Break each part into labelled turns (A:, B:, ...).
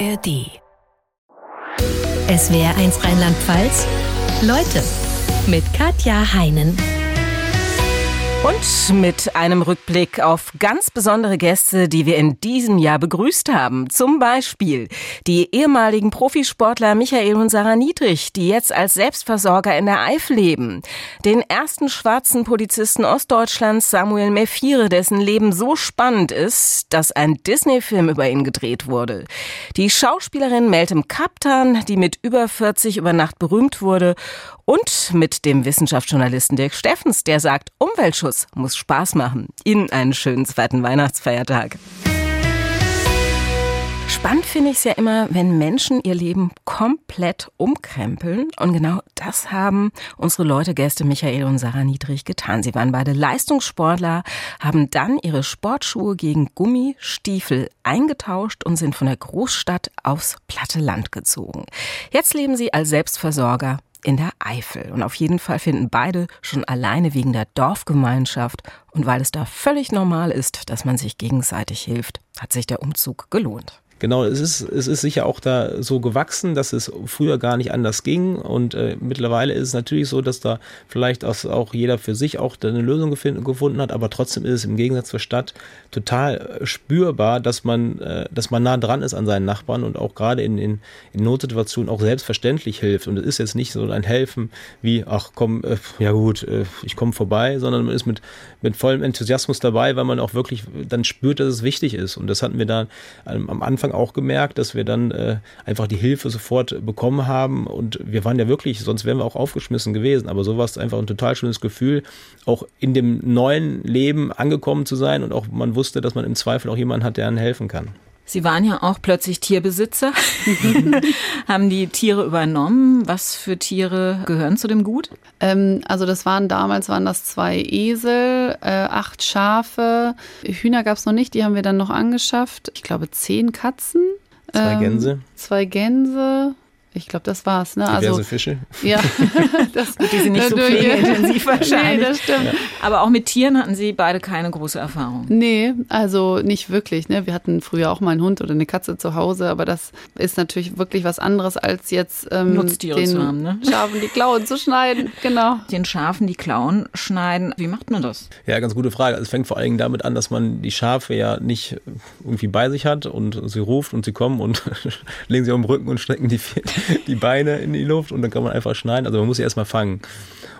A: ARD. Es wäre eins Rheinland-Pfalz. Leute mit Katja Heinen.
B: Und mit einem Rückblick auf ganz besondere Gäste, die wir in diesem Jahr begrüßt haben. Zum Beispiel die ehemaligen Profisportler Michael und Sarah Niedrich, die jetzt als Selbstversorger in der Eifel leben. Den ersten schwarzen Polizisten Ostdeutschlands Samuel Mephire, dessen Leben so spannend ist, dass ein Disney-Film über ihn gedreht wurde. Die Schauspielerin Meltem Kaptan, die mit über 40 über Nacht berühmt wurde. Und mit dem Wissenschaftsjournalisten Dirk Steffens, der sagt, Umweltschutz muss Spaß machen. Ihnen einen schönen zweiten Weihnachtsfeiertag. Spannend finde ich es ja immer, wenn Menschen ihr Leben komplett umkrempeln. Und genau das haben unsere Leute, Gäste Michael und Sarah Niedrig getan. Sie waren beide Leistungssportler, haben dann ihre Sportschuhe gegen Gummistiefel eingetauscht und sind von der Großstadt aufs platte Land gezogen. Jetzt leben sie als Selbstversorger in der Eifel. Und auf jeden Fall finden beide schon alleine wegen der Dorfgemeinschaft und weil es da völlig normal ist, dass man sich gegenseitig hilft, hat sich der Umzug gelohnt.
C: Genau, es ist, es ist sicher auch da so gewachsen, dass es früher gar nicht anders ging. Und äh, mittlerweile ist es natürlich so, dass da vielleicht auch, jeder für sich auch eine Lösung gefunden hat. Aber trotzdem ist es im Gegensatz zur Stadt total äh, spürbar, dass man, äh, dass man nah dran ist an seinen Nachbarn und auch gerade in, in, in Notsituationen auch selbstverständlich hilft. Und es ist jetzt nicht so ein Helfen wie, ach komm, äh, ja gut, äh, ich komme vorbei, sondern man ist mit, mit vollem Enthusiasmus dabei, weil man auch wirklich dann spürt, dass es wichtig ist. Und das hatten wir da am Anfang auch gemerkt, dass wir dann äh, einfach die Hilfe sofort bekommen haben. Und wir waren ja wirklich, sonst wären wir auch aufgeschmissen gewesen, aber so war es einfach ein total schönes Gefühl, auch in dem neuen Leben angekommen zu sein. Und auch man wusste, dass man im Zweifel auch jemanden hat, der einem helfen kann.
B: Sie waren ja auch plötzlich Tierbesitzer, haben die Tiere übernommen. Was für Tiere gehören zu dem Gut?
D: Ähm, also das waren damals waren das zwei Esel, äh, acht Schafe, Hühner gab es noch nicht, die haben wir dann noch angeschafft. Ich glaube zehn Katzen.
C: Zwei ähm, Gänse.
D: Zwei Gänse, ich glaube, das war's. Ne?
C: Diverse also, Fische.
D: Ja, das,
B: Gut, die sind nicht so pflegeintensiv wahrscheinlich.
D: Nee, das stimmt. Ja.
B: Aber auch mit Tieren hatten Sie beide keine große Erfahrung.
D: Nee, also nicht wirklich. Ne? Wir hatten früher auch mal einen Hund oder eine Katze zu Hause, aber das ist natürlich wirklich was anderes, als jetzt ähm,
B: Nutztiere
D: den
B: zu haben, ne?
D: Schafen die Klauen zu schneiden. Genau.
B: Den Schafen die Klauen schneiden. Wie macht man das?
C: Ja, ganz gute Frage. Also es fängt vor allen Dingen damit an, dass man die Schafe ja nicht irgendwie bei sich hat und sie ruft und sie kommen und legen sie auf den Rücken und strecken die, die Beine in die Luft und dann kann man einfach schneiden. Also man muss sie erstmal fangen.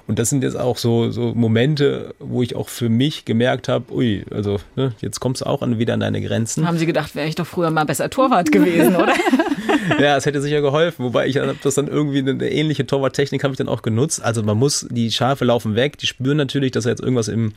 C: Und das sind jetzt auch so, so Momente, wo ich auch für mich gemerkt habe, ui, also ne, jetzt kommst du auch an, wieder an deine Grenzen.
B: Haben Sie gedacht, wäre ich doch früher mal besser Torwart gewesen, oder?
C: ja, es hätte sicher geholfen. Wobei ich habe das dann irgendwie eine ähnliche Torwarttechnik habe ich dann auch genutzt. Also man muss, die Schafe laufen weg, die spüren natürlich, dass da jetzt irgendwas im,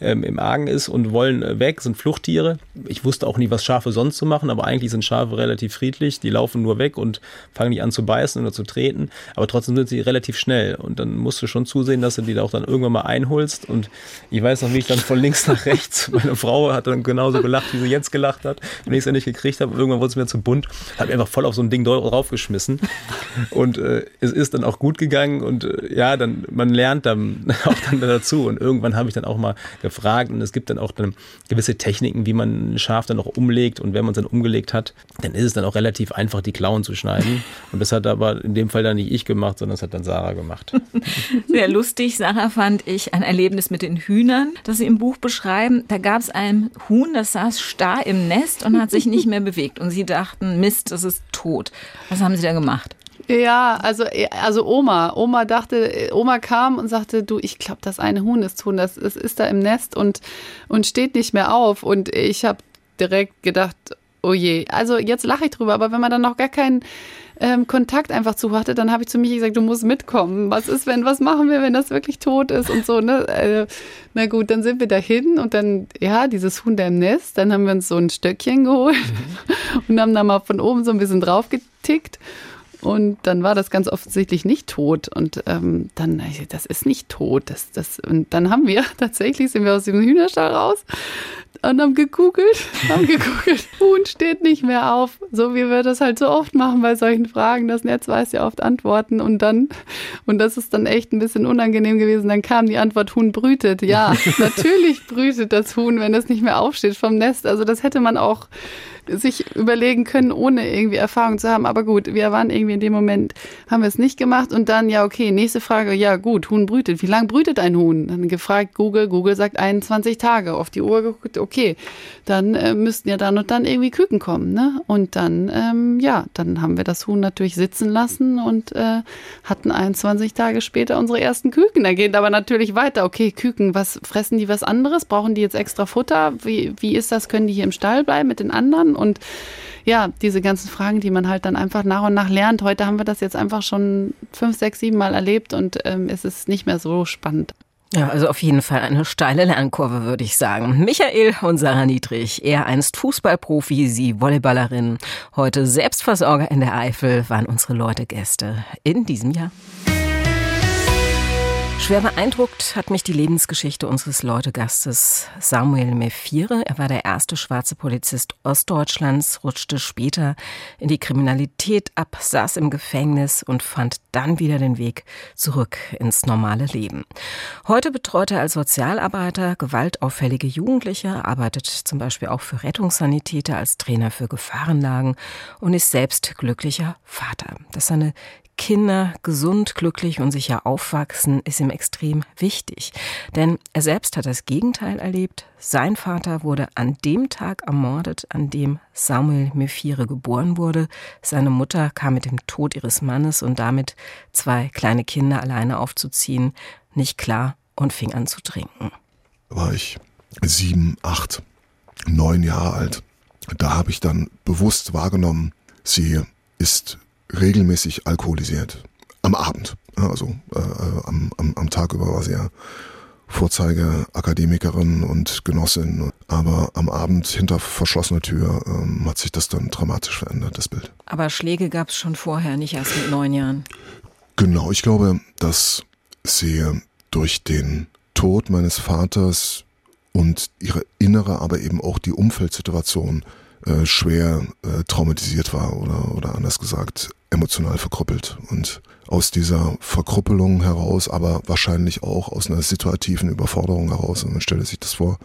C: ähm, im Argen ist und wollen äh, weg, sind Fluchttiere. Ich wusste auch nie, was Schafe sonst zu machen, aber eigentlich sind Schafe relativ friedlich. Die laufen nur weg und fangen nicht an zu beißen oder zu treten. Aber trotzdem sind sie relativ schnell. Und dann musst du schon zu zusehen, dass du die auch dann irgendwann mal einholst. Und ich weiß noch, wie ich dann von links nach rechts, meine Frau hat dann genauso gelacht, wie sie jetzt gelacht hat, wenn ich es nicht gekriegt habe. Irgendwann wurde es mir zu bunt, habe einfach voll auf so ein Ding draufgeschmissen. Und äh, es ist dann auch gut gegangen und äh, ja, dann man lernt dann auch dann dazu. Und irgendwann habe ich dann auch mal gefragt und es gibt dann auch dann gewisse Techniken, wie man ein Schaf dann auch umlegt. Und wenn man es dann umgelegt hat, dann ist es dann auch relativ einfach, die Klauen zu schneiden. Und das hat aber in dem Fall dann nicht ich gemacht, sondern das hat dann Sarah gemacht.
B: Sehr sehr lustig, Sarah, fand ich ein Erlebnis mit den Hühnern, das Sie im Buch beschreiben. Da gab es ein Huhn, das saß starr im Nest und hat sich nicht mehr bewegt. Und Sie dachten, Mist, das ist tot. Was haben Sie da gemacht?
D: Ja, also, also Oma. Oma dachte, Oma kam und sagte, du, ich glaube, das eine Huhn ist tot, das, das ist da im Nest und, und steht nicht mehr auf. Und ich habe direkt gedacht, oh je. Also jetzt lache ich drüber, aber wenn man dann noch gar keinen ähm, Kontakt einfach zu hatte, dann habe ich zu Michi gesagt, du musst mitkommen. Was ist, wenn, was machen wir, wenn das wirklich tot ist und so, ne? Äh, na gut, dann sind wir dahin und dann, ja, dieses Huhn da im Nest, dann haben wir uns so ein Stöckchen geholt mhm. und haben da mal von oben so ein bisschen drauf getickt. Und dann war das ganz offensichtlich nicht tot. Und ähm, dann, das ist nicht tot. Das, das, und dann haben wir tatsächlich, sind wir aus dem Hühnerstall raus und haben gegoogelt, haben gegoogelt. Huhn steht nicht mehr auf. So wie wir das halt so oft machen bei solchen Fragen. Das Netz weiß ja oft Antworten. Und dann, und das ist dann echt ein bisschen unangenehm gewesen, dann kam die Antwort, Huhn brütet. Ja, natürlich brütet das Huhn, wenn es nicht mehr aufsteht vom Nest. Also das hätte man auch sich überlegen können, ohne irgendwie Erfahrung zu haben. Aber gut, wir waren irgendwie in dem Moment, haben wir es nicht gemacht. Und dann, ja, okay, nächste Frage, ja gut, Huhn brütet. Wie lange brütet ein Huhn? Dann gefragt Google, Google sagt 21 Tage. Auf die Uhr geguckt, okay, dann äh, müssten ja dann und dann irgendwie Küken kommen. Ne? Und dann, ähm, ja, dann haben wir das Huhn natürlich sitzen lassen und äh, hatten 21 Tage später unsere ersten Küken. Da geht aber natürlich weiter. Okay, Küken, was fressen die was anderes? Brauchen die jetzt extra Futter? Wie, wie ist das? Können die hier im Stall bleiben mit den anderen? Und ja, diese ganzen Fragen, die man halt dann einfach nach und nach lernt. Heute haben wir das jetzt einfach schon fünf, sechs, sieben Mal erlebt und ähm, es ist nicht mehr so spannend.
B: Ja, also auf jeden Fall eine steile Lernkurve, würde ich sagen. Michael und Sarah Niedrig, er einst Fußballprofi, sie Volleyballerin, heute Selbstversorger in der Eifel, waren unsere Leute Gäste in diesem Jahr. Schwer beeindruckt hat mich die Lebensgeschichte unseres Leutegastes Samuel Mephire. Er war der erste schwarze Polizist Ostdeutschlands, rutschte später in die Kriminalität ab, saß im Gefängnis und fand dann wieder den Weg zurück ins normale Leben. Heute betreut er als Sozialarbeiter gewaltauffällige Jugendliche, arbeitet zum Beispiel auch für Rettungssanitäter als Trainer für Gefahrenlagen und ist selbst glücklicher Vater. Dass seine Kinder gesund, glücklich und sicher aufwachsen, ist ihm extrem wichtig. Denn er selbst hat das Gegenteil erlebt. Sein Vater wurde an dem Tag ermordet, an dem Samuel Mephire geboren wurde. Seine Mutter kam mit dem Tod ihres Mannes und damit zwei kleine Kinder alleine aufzuziehen, nicht klar und fing an zu trinken.
E: War ich sieben, acht, neun Jahre alt. Da habe ich dann bewusst wahrgenommen, sie ist regelmäßig alkoholisiert. Am Abend. Also äh, äh, am, am, am Tag über war sie ja Vorzeigeakademikerin und Genossin. Aber am Abend hinter verschlossener Tür ähm, hat sich das dann dramatisch verändert, das Bild.
B: Aber Schläge gab es schon vorher, nicht erst mit neun Jahren.
E: Genau, ich glaube, dass sie durch den Tod meines Vaters und ihre innere, aber eben auch die Umfeldsituation äh, schwer äh, traumatisiert war oder, oder anders gesagt emotional verkrüppelt. Und aus dieser Verkrüppelung heraus, aber wahrscheinlich auch aus einer situativen Überforderung heraus, und man stelle sich das vor,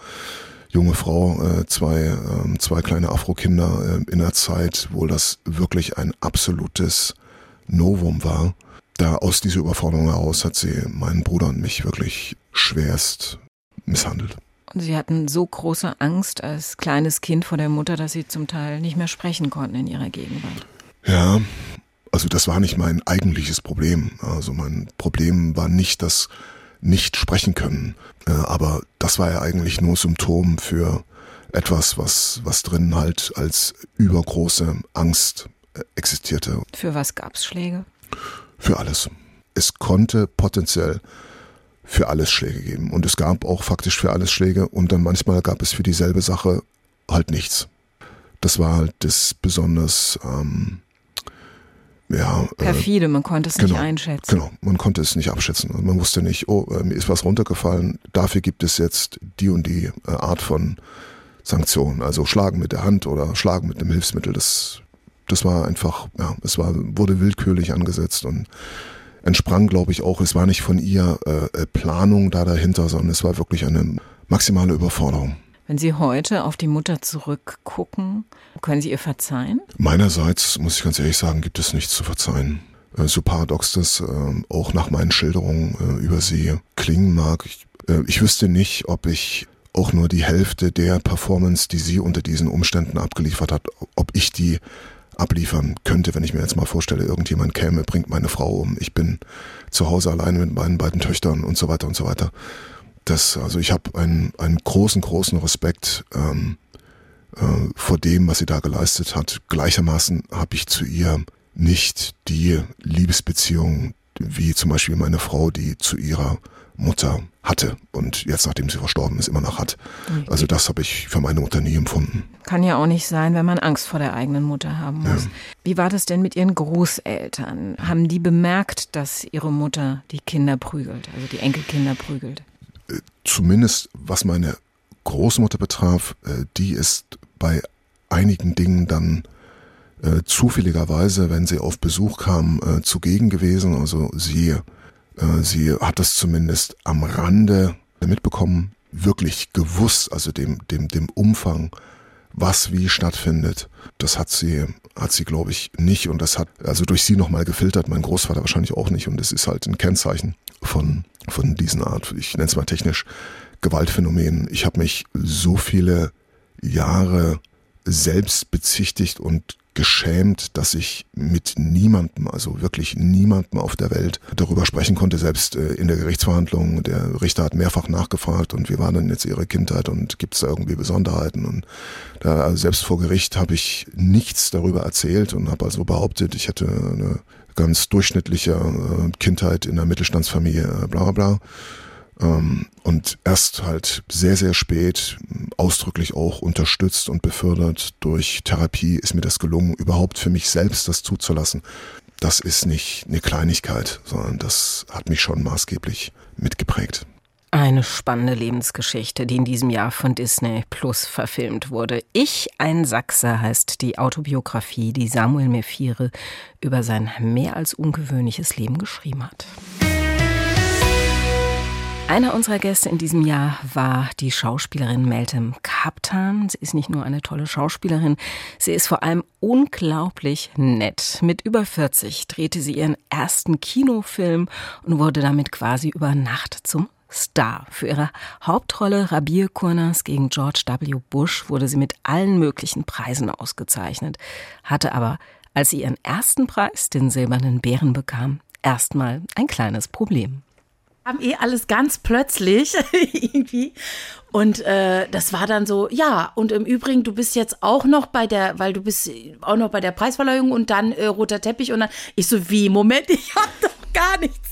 E: junge Frau, äh, zwei, äh, zwei kleine Afro-Kinder äh, in einer Zeit, wo das wirklich ein absolutes Novum war. Da aus dieser Überforderung heraus hat sie meinen Bruder und mich wirklich schwerst misshandelt.
B: Sie hatten so große Angst als kleines Kind vor der Mutter, dass Sie zum Teil nicht mehr sprechen konnten in Ihrer Gegenwart.
E: Ja, also das war nicht mein eigentliches Problem. Also mein Problem war nicht das nicht sprechen können, äh, aber das war ja eigentlich nur Symptom für etwas, was, was drin halt als übergroße Angst äh, existierte.
B: Für was gab's Schläge?
E: Für alles. Es konnte potenziell für alles Schläge geben. Und es gab auch faktisch für alles Schläge und dann manchmal gab es für dieselbe Sache halt nichts. Das war halt das besonders ähm, ja,
B: äh, perfide, man konnte es
E: genau,
B: nicht einschätzen.
E: Genau, man konnte es nicht abschätzen. Man wusste nicht, oh, äh, mir ist was runtergefallen, dafür gibt es jetzt die und die äh, Art von Sanktionen. Also schlagen mit der Hand oder schlagen mit einem Hilfsmittel, das, das war einfach, ja, es war, wurde willkürlich angesetzt und entsprang, glaube ich, auch, es war nicht von ihr äh, äh, Planung da dahinter, sondern es war wirklich eine maximale Überforderung.
B: Wenn Sie heute auf die Mutter zurückgucken, können Sie ihr verzeihen?
E: Meinerseits, muss ich ganz ehrlich sagen, gibt es nichts zu verzeihen. Äh, so paradox das äh, auch nach meinen Schilderungen äh, über sie klingen mag. Ich, ich wüsste nicht, ob ich auch nur die Hälfte der Performance, die sie unter diesen Umständen abgeliefert hat, ob ich die abliefern könnte, wenn ich mir jetzt mal vorstelle, irgendjemand käme, bringt meine Frau um, ich bin zu Hause alleine mit meinen beiden Töchtern und so weiter und so weiter. Das, also ich habe einen, einen großen, großen Respekt ähm, äh, vor dem, was sie da geleistet hat. Gleichermaßen habe ich zu ihr nicht die Liebesbeziehung wie zum Beispiel meine Frau, die zu ihrer Mutter hatte und jetzt, nachdem sie verstorben ist, immer noch hat. Also das habe ich für meine Mutter nie empfunden.
B: Kann ja auch nicht sein, wenn man Angst vor der eigenen Mutter haben muss. Ja. Wie war das denn mit Ihren Großeltern? Haben die bemerkt, dass Ihre Mutter die Kinder prügelt, also die Enkelkinder prügelt?
E: Äh, zumindest was meine Großmutter betraf, äh, die ist bei einigen Dingen dann äh, zufälligerweise, wenn sie auf Besuch kam, zugegen gewesen. Also sie sie hat das zumindest am Rande mitbekommen, wirklich gewusst, also dem, dem, dem Umfang was wie stattfindet. Das hat sie, hat sie, glaube ich, nicht. Und das hat also durch sie nochmal gefiltert, mein Großvater wahrscheinlich auch nicht. Und es ist halt ein Kennzeichen von, von diesen Art, ich nenne es mal technisch, Gewaltphänomenen. Ich habe mich so viele Jahre selbst bezichtigt und geschämt, dass ich mit niemandem, also wirklich niemandem auf der Welt darüber sprechen konnte, selbst äh, in der Gerichtsverhandlung. Der Richter hat mehrfach nachgefragt und wie war denn jetzt ihre Kindheit und gibt es da irgendwie Besonderheiten? Und da, also selbst vor Gericht habe ich nichts darüber erzählt und habe also behauptet, ich hätte eine ganz durchschnittliche äh, Kindheit in einer Mittelstandsfamilie, bla bla bla. Ähm, und erst halt sehr, sehr spät, ausdrücklich auch unterstützt und befördert durch Therapie, ist mir das gelungen, überhaupt für mich selbst das zuzulassen. Das ist nicht eine Kleinigkeit, sondern das hat mich schon maßgeblich mitgeprägt.
B: Eine spannende Lebensgeschichte, die in diesem Jahr von Disney Plus verfilmt wurde. Ich, ein Sachse heißt die Autobiografie, die Samuel Mephire über sein mehr als ungewöhnliches Leben geschrieben hat. Einer unserer Gäste in diesem Jahr war die Schauspielerin Meltem Kaptan. Sie ist nicht nur eine tolle Schauspielerin, sie ist vor allem unglaublich nett. Mit über 40 drehte sie ihren ersten Kinofilm und wurde damit quasi über Nacht zum Star. Für ihre Hauptrolle Rabir Kurnas gegen George W. Bush wurde sie mit allen möglichen Preisen ausgezeichnet, hatte aber, als sie ihren ersten Preis, den Silbernen Bären bekam, erstmal ein kleines Problem
F: haben eh alles ganz plötzlich irgendwie. Und äh, das war dann so, ja, und im Übrigen, du bist jetzt auch noch bei der, weil du bist auch noch bei der Preisverleihung und dann äh, roter Teppich und dann, ich so, wie, Moment, ich hab doch gar nichts.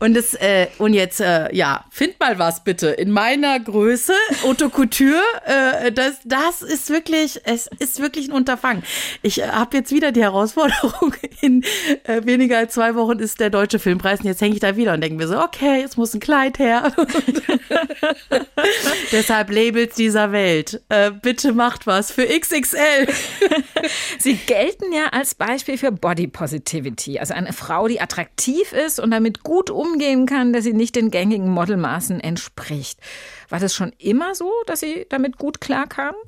F: Und das, äh, und jetzt, äh, ja, find mal was bitte. In meiner Größe, Haute Couture, äh, das, das ist wirklich, es ist wirklich ein Unterfangen. Ich äh, habe jetzt wieder die Herausforderung, in äh, weniger als zwei Wochen ist der Deutsche Filmpreis und jetzt hänge ich da wieder und denke mir so, okay, jetzt muss ein Kleid her. Deshalb Labels dieser Welt. Äh, bitte macht was für XXL.
G: Sie gelten ja als Beispiel für Body Positivity, also eine Frau, die attraktiv attraktiv ist und damit gut umgehen kann, dass sie nicht den gängigen Modelmaßen entspricht. War das schon immer so, dass Sie damit gut klarkamen?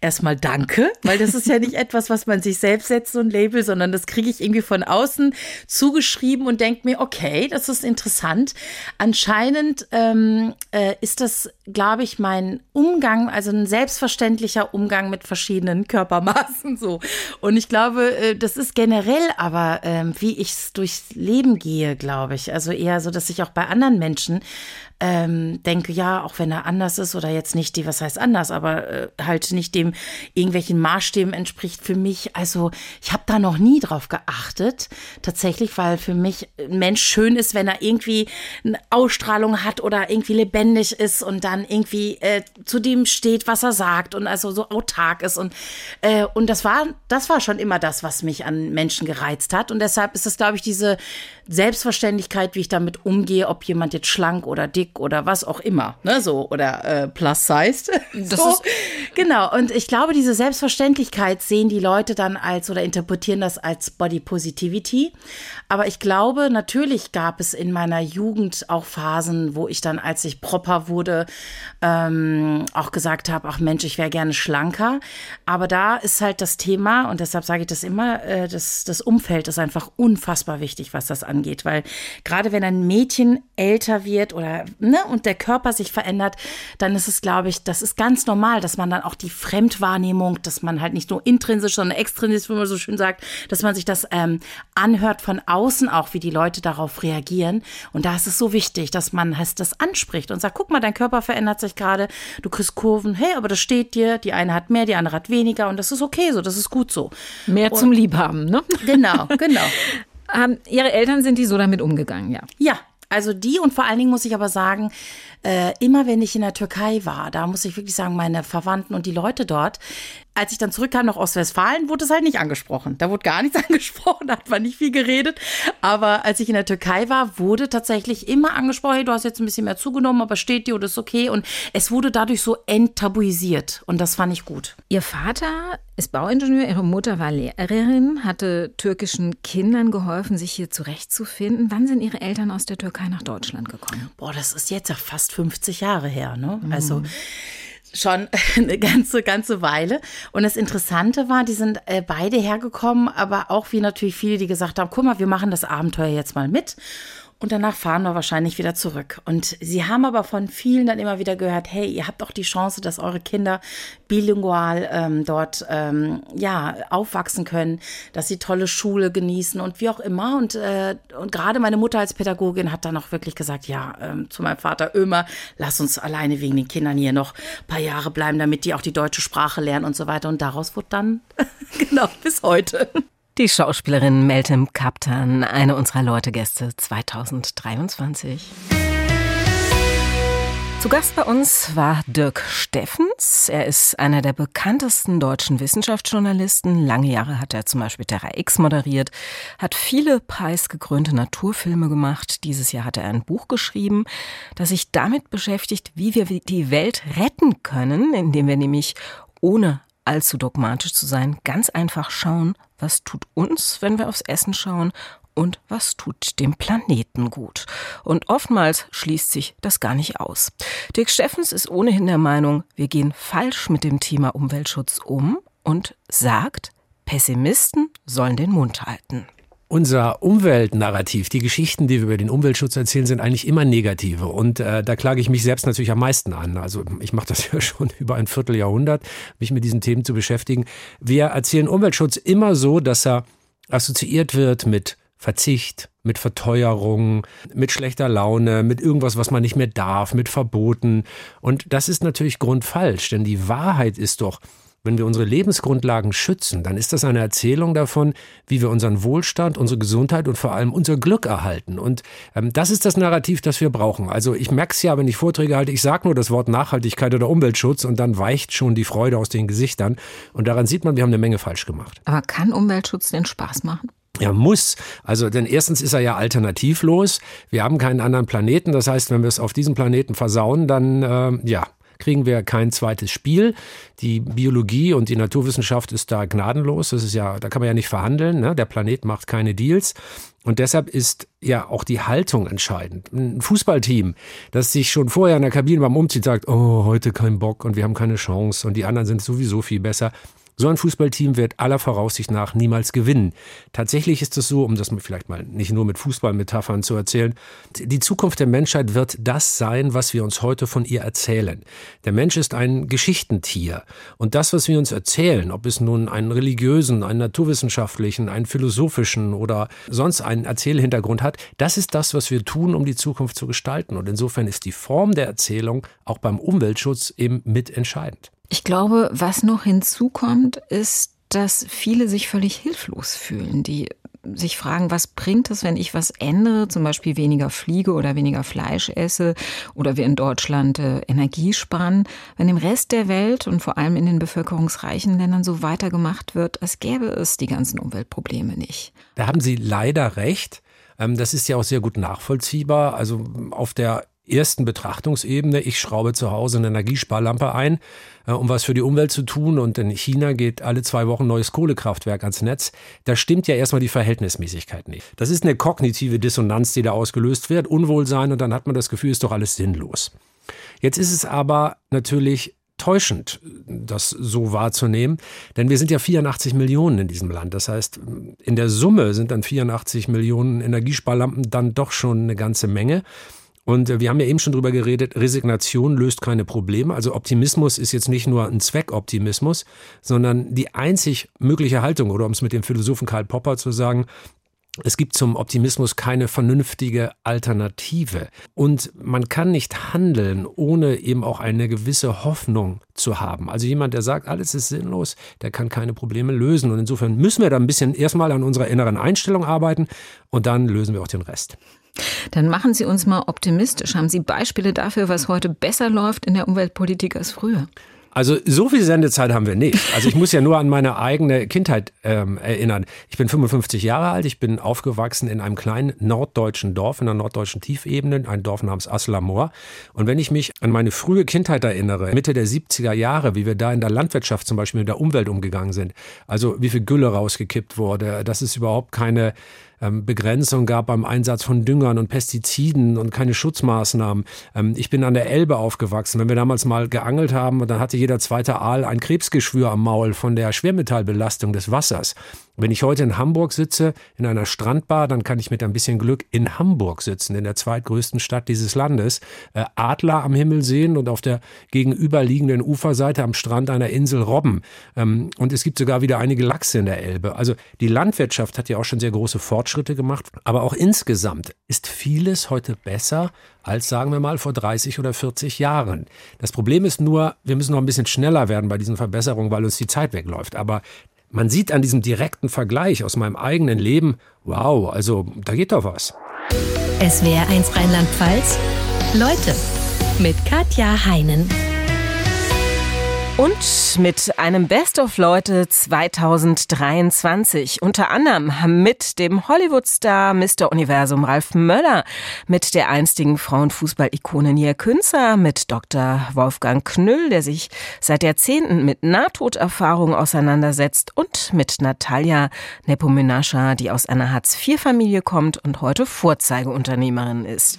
F: Erstmal danke, weil das ist ja nicht etwas, was man sich selbst setzt, so ein Label, sondern das kriege ich irgendwie von außen zugeschrieben und denke mir, okay, das ist interessant. Anscheinend ähm, äh, ist das, glaube ich, mein Umgang, also ein selbstverständlicher Umgang mit verschiedenen Körpermaßen so. Und ich glaube, äh, das ist generell aber, äh, wie ich es durchs Leben gehe, glaube ich. Also eher so, dass ich auch bei anderen Menschen ähm, denke, ja, auch wenn er anders ist oder jetzt nicht die, was heißt anders, aber äh, halt nicht dem irgendwelchen Maßstäben entspricht für mich. Also ich habe da noch nie drauf geachtet, tatsächlich, weil für mich ein Mensch schön ist, wenn er irgendwie eine Ausstrahlung hat oder irgendwie lebendig ist und dann irgendwie äh, zu dem steht, was er sagt und also so autark ist und äh, und das war das war schon immer das, was mich an Menschen gereizt hat und deshalb ist es, glaube ich, diese Selbstverständlichkeit, wie ich damit umgehe, ob jemand jetzt schlank oder dick oder was auch immer, ne, so oder äh, plus sized. So. genau. Und ich glaube, diese Selbstverständlichkeit sehen die Leute dann als oder interpretieren das als Body Positivity. Aber ich glaube, natürlich gab es in meiner Jugend auch Phasen, wo ich dann, als ich proper wurde, ähm, auch gesagt habe, ach Mensch, ich wäre gerne schlanker. Aber da ist halt das Thema und deshalb sage ich das immer, äh, das, das Umfeld ist einfach unfassbar wichtig, was das angeht, weil gerade wenn ein Mädchen älter wird oder ne, und der Körper sich verändert, dann ist es, glaube ich, das ist ganz normal, dass man dann auch die Fremdwahrnehmung, dass man halt nicht nur intrinsisch, sondern extrinsisch, wie man so schön sagt, dass man sich das ähm, anhört von außen auch, wie die Leute darauf reagieren. Und da ist es so wichtig, dass man heißt, das anspricht und sagt, guck mal, dein Körper verändert sich gerade, du kriegst Kurven, hey, aber das steht dir, die eine hat mehr, die andere hat weniger und das ist okay so, das ist gut so.
G: Mehr
F: und,
G: zum Liebhaben, ne?
F: Genau, genau.
G: Ähm, ihre Eltern sind die so damit umgegangen, ja?
F: Ja, also die und vor allen Dingen muss ich aber sagen, äh, immer wenn ich in der Türkei war, da muss ich wirklich sagen, meine Verwandten und die Leute dort, als ich dann zurückkam nach Ostwestfalen, wurde es halt nicht angesprochen. Da wurde gar nichts angesprochen, da hat man nicht viel geredet. Aber als ich in der Türkei war, wurde tatsächlich immer angesprochen, hey, du hast jetzt ein bisschen mehr zugenommen, aber steht dir und ist okay. Und es wurde dadurch so enttabuisiert. Und das fand ich gut.
G: Ihr Vater ist Bauingenieur, ihre Mutter war Lehrerin, hatte türkischen Kindern geholfen, sich hier zurechtzufinden. Wann sind ihre Eltern aus der Türkei nach Deutschland gekommen?
F: Boah, das ist jetzt ja fast 50 Jahre her, ne? Also schon eine ganze, ganze Weile. Und das Interessante war, die sind äh, beide hergekommen, aber auch wie natürlich viele, die gesagt haben, guck mal, wir machen das Abenteuer jetzt mal mit. Und danach fahren wir wahrscheinlich wieder zurück. Und sie haben aber von vielen dann immer wieder gehört, hey, ihr habt doch die Chance, dass eure Kinder bilingual ähm, dort ähm, ja aufwachsen können, dass sie tolle Schule genießen und wie auch immer. Und, äh, und gerade meine Mutter als Pädagogin hat dann auch wirklich gesagt, ja, ähm, zu meinem Vater Ömer, lass uns alleine wegen den Kindern hier noch ein paar Jahre bleiben, damit die auch die deutsche Sprache lernen und so weiter. Und daraus wurde dann genau bis heute.
B: Die Schauspielerin Meltem Kaptan, eine unserer Leute-Gäste 2023. Zu Gast bei uns war Dirk Steffens. Er ist einer der bekanntesten deutschen Wissenschaftsjournalisten. Lange Jahre hat er zum Beispiel Terra X moderiert, hat viele preisgekrönte Naturfilme gemacht. Dieses Jahr hat er ein Buch geschrieben, das sich damit beschäftigt, wie wir die Welt retten können, indem wir nämlich ohne allzu dogmatisch zu sein, ganz einfach schauen, was tut uns, wenn wir aufs Essen schauen und was tut dem Planeten gut. Und oftmals schließt sich das gar nicht aus. Dirk Steffens ist ohnehin der Meinung, wir gehen falsch mit dem Thema Umweltschutz um und sagt, Pessimisten sollen den Mund halten
H: unser Umweltnarrativ, die Geschichten, die wir über den Umweltschutz erzählen, sind eigentlich immer negative. Und äh, da klage ich mich selbst natürlich am meisten an. Also ich mache das ja schon über ein Vierteljahrhundert, mich mit diesen Themen zu beschäftigen. Wir erzählen Umweltschutz immer so, dass er assoziiert wird mit Verzicht, mit Verteuerung, mit schlechter Laune, mit irgendwas, was man nicht mehr darf, mit Verboten. Und das ist natürlich grundfalsch, denn die Wahrheit ist doch, wenn wir unsere Lebensgrundlagen schützen, dann ist das eine Erzählung davon, wie wir unseren Wohlstand, unsere Gesundheit und vor allem unser Glück erhalten. Und ähm, das ist das Narrativ, das wir brauchen. Also ich merke es ja, wenn ich Vorträge halte, ich sage nur das Wort Nachhaltigkeit oder Umweltschutz und dann weicht schon die Freude aus den Gesichtern. Und daran sieht man, wir haben eine Menge falsch gemacht.
G: Aber kann Umweltschutz denn Spaß machen?
H: Er muss. Also, denn erstens ist er ja alternativlos. Wir haben keinen anderen Planeten. Das heißt, wenn wir es auf diesem Planeten versauen, dann, äh, ja, kriegen wir kein zweites Spiel. Die Biologie und die Naturwissenschaft ist da gnadenlos. Das ist ja, da kann man ja nicht verhandeln. Ne? Der Planet macht keine Deals. Und deshalb ist ja auch die Haltung entscheidend. Ein Fußballteam, das sich schon vorher in der Kabine beim Umziehen sagt, oh, heute kein Bock und wir haben keine Chance und die anderen sind sowieso viel besser. So ein Fußballteam wird aller Voraussicht nach niemals gewinnen. Tatsächlich ist es so, um das vielleicht mal nicht nur mit Fußballmetaphern zu erzählen, die Zukunft der Menschheit wird das sein, was wir uns heute von ihr erzählen. Der Mensch ist ein Geschichtentier. Und das, was wir uns erzählen, ob es nun einen religiösen, einen naturwissenschaftlichen, einen philosophischen oder sonst einen Erzählhintergrund hat, das ist das, was wir tun, um die Zukunft zu gestalten. Und insofern ist die Form der Erzählung auch beim Umweltschutz eben mitentscheidend.
G: Ich glaube, was noch hinzukommt, ist, dass viele sich völlig hilflos fühlen, die sich fragen, was bringt es, wenn ich was ändere, zum Beispiel weniger fliege oder weniger Fleisch esse oder wir in Deutschland äh, Energie sparen, wenn im Rest der Welt und vor allem in den bevölkerungsreichen Ländern so weitergemacht wird, als gäbe es die ganzen Umweltprobleme nicht.
H: Da haben Sie leider recht. Ähm, das ist ja auch sehr gut nachvollziehbar. Also auf der ersten Betrachtungsebene, ich schraube zu Hause eine Energiesparlampe ein, äh, um was für die Umwelt zu tun und in China geht alle zwei Wochen neues Kohlekraftwerk ans Netz, da stimmt ja erstmal die Verhältnismäßigkeit nicht. Das ist eine kognitive Dissonanz, die da ausgelöst wird, Unwohlsein und dann hat man das Gefühl, ist doch alles sinnlos. Jetzt ist es aber natürlich täuschend, das so wahrzunehmen, denn wir sind ja 84 Millionen in diesem Land. Das heißt, in der Summe sind dann 84 Millionen Energiesparlampen dann doch schon eine ganze Menge. Und äh, wir haben ja eben schon drüber geredet, Resignation löst keine Probleme. Also Optimismus ist jetzt nicht nur ein Zweckoptimismus, sondern die einzig mögliche Haltung, oder um es mit dem Philosophen Karl Popper zu sagen, es gibt zum Optimismus keine vernünftige Alternative. Und man kann nicht handeln, ohne eben auch eine gewisse Hoffnung zu haben. Also jemand, der sagt, alles ist sinnlos, der kann keine Probleme lösen. Und insofern müssen wir da ein bisschen erstmal an unserer inneren Einstellung arbeiten und dann lösen wir auch den Rest.
G: Dann machen Sie uns mal optimistisch. Haben Sie Beispiele dafür, was heute besser läuft in der Umweltpolitik als früher?
H: Also so viel Sendezeit haben wir nicht. Also ich muss ja nur an meine eigene Kindheit ähm, erinnern. Ich bin 55 Jahre alt, ich bin aufgewachsen in einem kleinen norddeutschen Dorf, in der norddeutschen Tiefebene, ein Dorf namens Aslamor. Und wenn ich mich an meine frühe Kindheit erinnere, Mitte der 70er Jahre, wie wir da in der Landwirtschaft zum Beispiel mit der Umwelt umgegangen sind, also wie viel Gülle rausgekippt wurde, dass es überhaupt keine ähm, Begrenzung gab beim Einsatz von Düngern und Pestiziden und keine Schutzmaßnahmen. Ähm, ich bin an der Elbe aufgewachsen. Wenn wir damals mal geangelt haben, dann hatte jeder zweite Aal ein Krebsgeschwür am Maul von der Schwermetallbelastung des Wassers. Wenn ich heute in Hamburg sitze, in einer Strandbar, dann kann ich mit ein bisschen Glück in Hamburg sitzen, in der zweitgrößten Stadt dieses Landes, äh, Adler am Himmel sehen und auf der gegenüberliegenden Uferseite am Strand einer Insel Robben. Ähm, und es gibt sogar wieder einige Lachse in der Elbe. Also die Landwirtschaft hat ja auch schon sehr große Fortschritte gemacht. Aber auch insgesamt ist vieles heute besser als, sagen wir mal, vor 30 oder 40 Jahren. Das Problem ist nur, wir müssen noch ein bisschen schneller werden bei diesen Verbesserungen, weil uns die Zeit wegläuft. Aber man sieht an diesem direkten Vergleich aus meinem eigenen Leben, wow, also da geht doch was.
A: SWR 1 Rheinland-Pfalz. Leute mit Katja Heinen.
B: Und mit einem Best of Leute 2023. Unter anderem mit dem Hollywood-Star Mr. Universum Ralf Möller, mit der einstigen Frauenfußball-Ikone Nia Künzer, mit Dr. Wolfgang Knüll, der sich seit Jahrzehnten mit Nahtoderfahrung auseinandersetzt und mit Natalia Nepomenascha, die aus einer Hartz-IV-Familie kommt und heute Vorzeigeunternehmerin ist.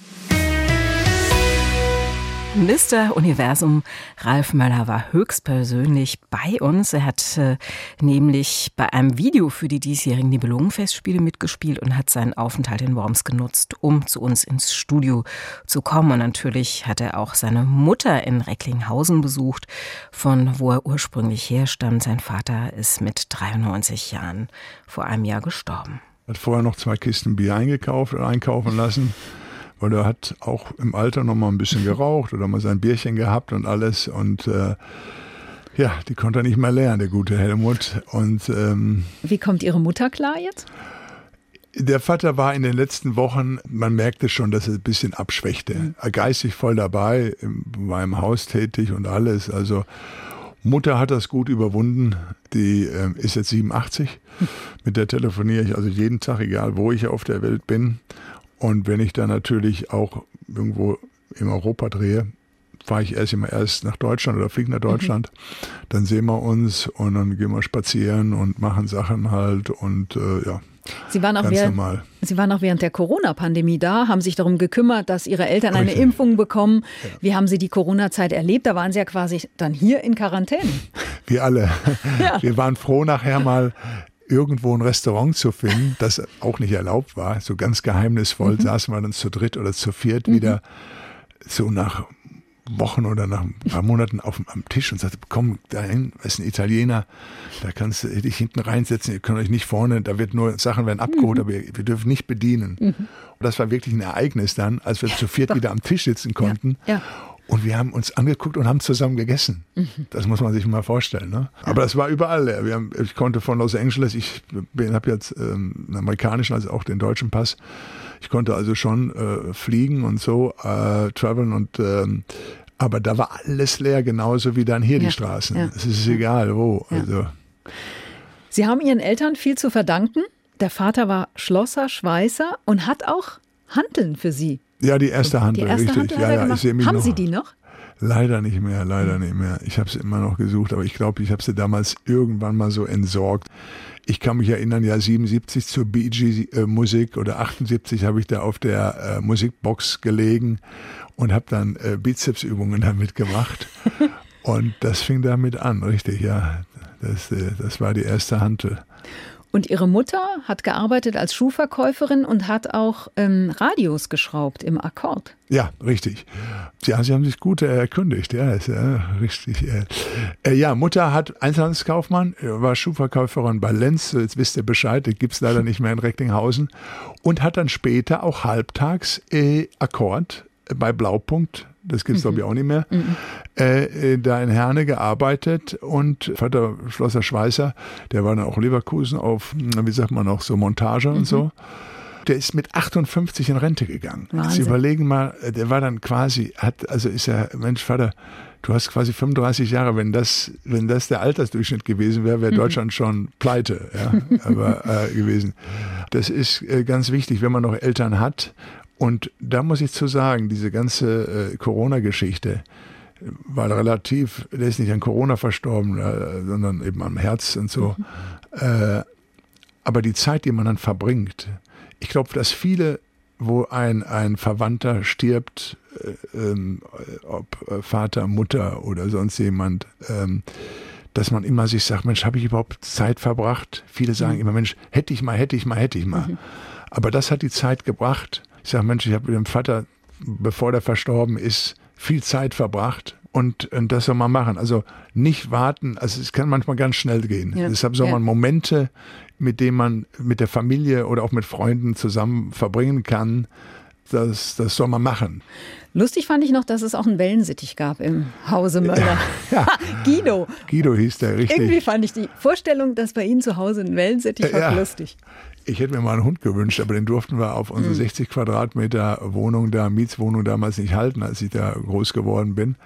B: Mr. Universum Ralf Möller war höchstpersönlich bei uns. Er hat äh, nämlich bei einem Video für die diesjährigen Nibelungenfestspiele mitgespielt und hat seinen Aufenthalt in Worms genutzt, um zu uns ins Studio zu kommen. Und natürlich hat er auch seine Mutter in Recklinghausen besucht, von wo er ursprünglich herstammt. Sein Vater ist mit 93 Jahren vor einem Jahr gestorben.
I: Hat vorher noch zwei Kisten Bier eingekauft oder einkaufen lassen weil er hat auch im Alter noch mal ein bisschen geraucht oder mal sein Bierchen gehabt und alles und äh, ja, die konnte er nicht mehr lernen, der gute Helmut. Und ähm,
G: wie kommt Ihre Mutter klar jetzt?
I: Der Vater war in den letzten Wochen, man merkte schon, dass er ein bisschen abschwächte. Mhm. Geistig voll dabei, war im Haus tätig und alles. Also Mutter hat das gut überwunden. Die äh, ist jetzt 87. Mhm. Mit der telefoniere ich also jeden Tag, egal wo ich auf der Welt bin. Und wenn ich dann natürlich auch irgendwo in Europa drehe, fahre ich erst immer erst nach Deutschland oder fliege nach mhm. Deutschland. Mhm. Dann sehen wir uns und dann gehen wir spazieren und machen Sachen halt und äh, ja.
G: Sie waren, auch während, Sie waren auch während der Corona-Pandemie da, haben sich darum gekümmert, dass Ihre Eltern eine Impfung bekommen. Ja. Wie haben Sie die Corona-Zeit erlebt? Da waren Sie ja quasi dann hier in Quarantäne.
I: Wir alle. Ja. Wir waren froh, nachher mal irgendwo ein Restaurant zu finden, das auch nicht erlaubt war. So ganz geheimnisvoll mhm. saßen wir dann zu dritt oder zu viert mhm. wieder so nach Wochen oder nach ein paar Monaten auf, am Tisch und sagte, komm dahin, das ist ein Italiener, da kannst du dich hinten reinsetzen, ihr könnt euch nicht vorne, da wird nur, Sachen werden abgeholt, mhm. aber wir, wir, dürfen nicht bedienen. Mhm. Und das war wirklich ein Ereignis dann, als wir zu viert wieder am Tisch sitzen konnten. Ja. Ja. Und wir haben uns angeguckt und haben zusammen gegessen. Mhm. Das muss man sich mal vorstellen. Ne? Aber das war überall. Wir haben, ich konnte von Los Angeles, ich habe jetzt ähm, einen amerikanischen, also auch den deutschen Pass. Ich konnte also schon äh, fliegen und so, äh, traveln und ähm, aber da war alles leer, genauso wie dann hier ja. die Straßen. Ja. Es ist egal wo. Also.
G: Sie haben Ihren Eltern viel zu verdanken. Der Vater war Schlosser, Schweißer und hat auch Handeln für Sie
I: ja, die erste
G: die erste
I: richtig.
G: Hand ja, ja, ich Haben noch, Sie die noch?
I: Leider nicht mehr, leider nicht mehr. Ich habe sie immer noch gesucht, aber ich glaube, ich habe sie damals irgendwann mal so entsorgt. Ich kann mich erinnern, ja 77 zur Bee äh, Musik oder 78 habe ich da auf der äh, Musikbox gelegen und habe dann äh, Bizepsübungen damit gemacht. und das fing damit an, richtig, ja. Das, äh, das war die erste Hantel.
G: Und ihre Mutter hat gearbeitet als Schuhverkäuferin und hat auch ähm, Radios geschraubt im Akkord.
I: Ja, richtig. Ja, sie haben sich gut äh, erkundigt. Ja, ist ja richtig. Äh, äh, ja, Mutter hat Einzelhandelskaufmann, war Schuhverkäuferin bei Lenz. Jetzt wisst ihr Bescheid, gibt es leider nicht mehr in Recklinghausen. Und hat dann später auch halbtags äh, Akkord bei Blaupunkt das gibt es mhm. glaube ich auch nicht mehr, mhm. äh, da in Herne gearbeitet und Vater Schlosser Schweißer, der war dann auch Leverkusen auf, wie sagt man auch, so Montage mhm. und so. Der ist mit 58 in Rente gegangen. Sie überlegen mal, der war dann quasi, hat, also ist er, Mensch, Vater, du hast quasi 35 Jahre, wenn das, wenn das der Altersdurchschnitt gewesen wäre, wäre
J: Mhm.
I: Deutschland schon pleite, ja, aber äh, gewesen. Das ist äh, ganz wichtig, wenn man noch Eltern hat. Und da muss ich zu sagen, diese ganze äh, Corona-Geschichte war relativ, der ist nicht an Corona verstorben, äh, sondern eben am Herz und so. Äh, aber die Zeit, die man dann verbringt, ich glaube, dass viele, wo ein, ein Verwandter stirbt, äh, ähm, ob äh, Vater, Mutter oder sonst jemand, ähm, dass man immer sich sagt, Mensch, habe ich überhaupt Zeit verbracht? Viele sagen immer, Mensch, hätte ich mal, hätte ich mal, hätte ich mal. Aber das hat die Zeit gebracht. Ich sage, Mensch, ich habe mit dem Vater, bevor der verstorben ist, viel Zeit verbracht. Und, und das soll man machen. Also nicht warten. Also es kann manchmal ganz schnell gehen.
J: Ja.
I: Deshalb soll
J: Ja.
I: man Momente, mit denen man mit der Familie oder auch mit Freunden zusammen verbringen kann, das, das soll man machen.
J: Lustig fand ich noch, dass es auch einen Wellensittich gab im Hause Möller. Guido.
I: Guido hieß der richtig.
J: Irgendwie fand ich die Vorstellung, dass bei Ihnen zu Hause ein Wellensittich war
I: Ja.
J: lustig.
I: Ich hätte mir mal einen Hund gewünscht, aber den durften wir auf unsere 60 Quadratmeter Wohnung da, Mietswohnung damals nicht halten, als ich da groß geworden bin.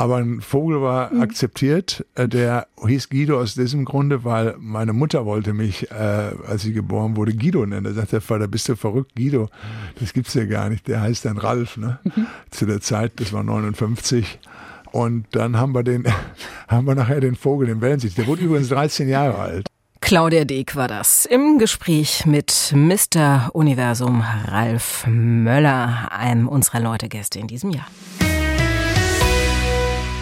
I: Aber ein Vogel war akzeptiert, äh, der hieß Guido aus diesem Grunde, weil meine Mutter wollte mich, äh, als ich geboren wurde, Guido nennen. Da sagt der Vater, bist du verrückt, Guido? Das gibt's ja gar nicht. Der heißt dann Ralf, ne? Zu der Zeit, das war 59. Und dann haben wir den, haben wir nachher den Vogel, den Wellensittich. Der wurde übrigens 13 Jahre alt.
B: Claudia Deek war das im Gespräch mit Mr. Universum Ralf Möller, einem unserer Leute-Gäste in diesem Jahr.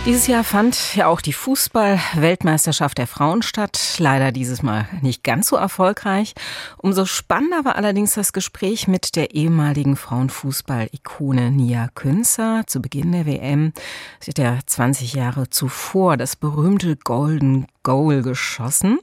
B: Dieses Jahr fand ja auch die Fußball-Weltmeisterschaft der Frauen statt. Leider dieses Mal nicht ganz so erfolgreich. Umso spannender war allerdings das Gespräch mit der ehemaligen Frauenfußball-Ikone Nia Künzer zu Beginn der WM. Sie hat ja 20 Jahre zuvor das berühmte Golden Goal geschossen.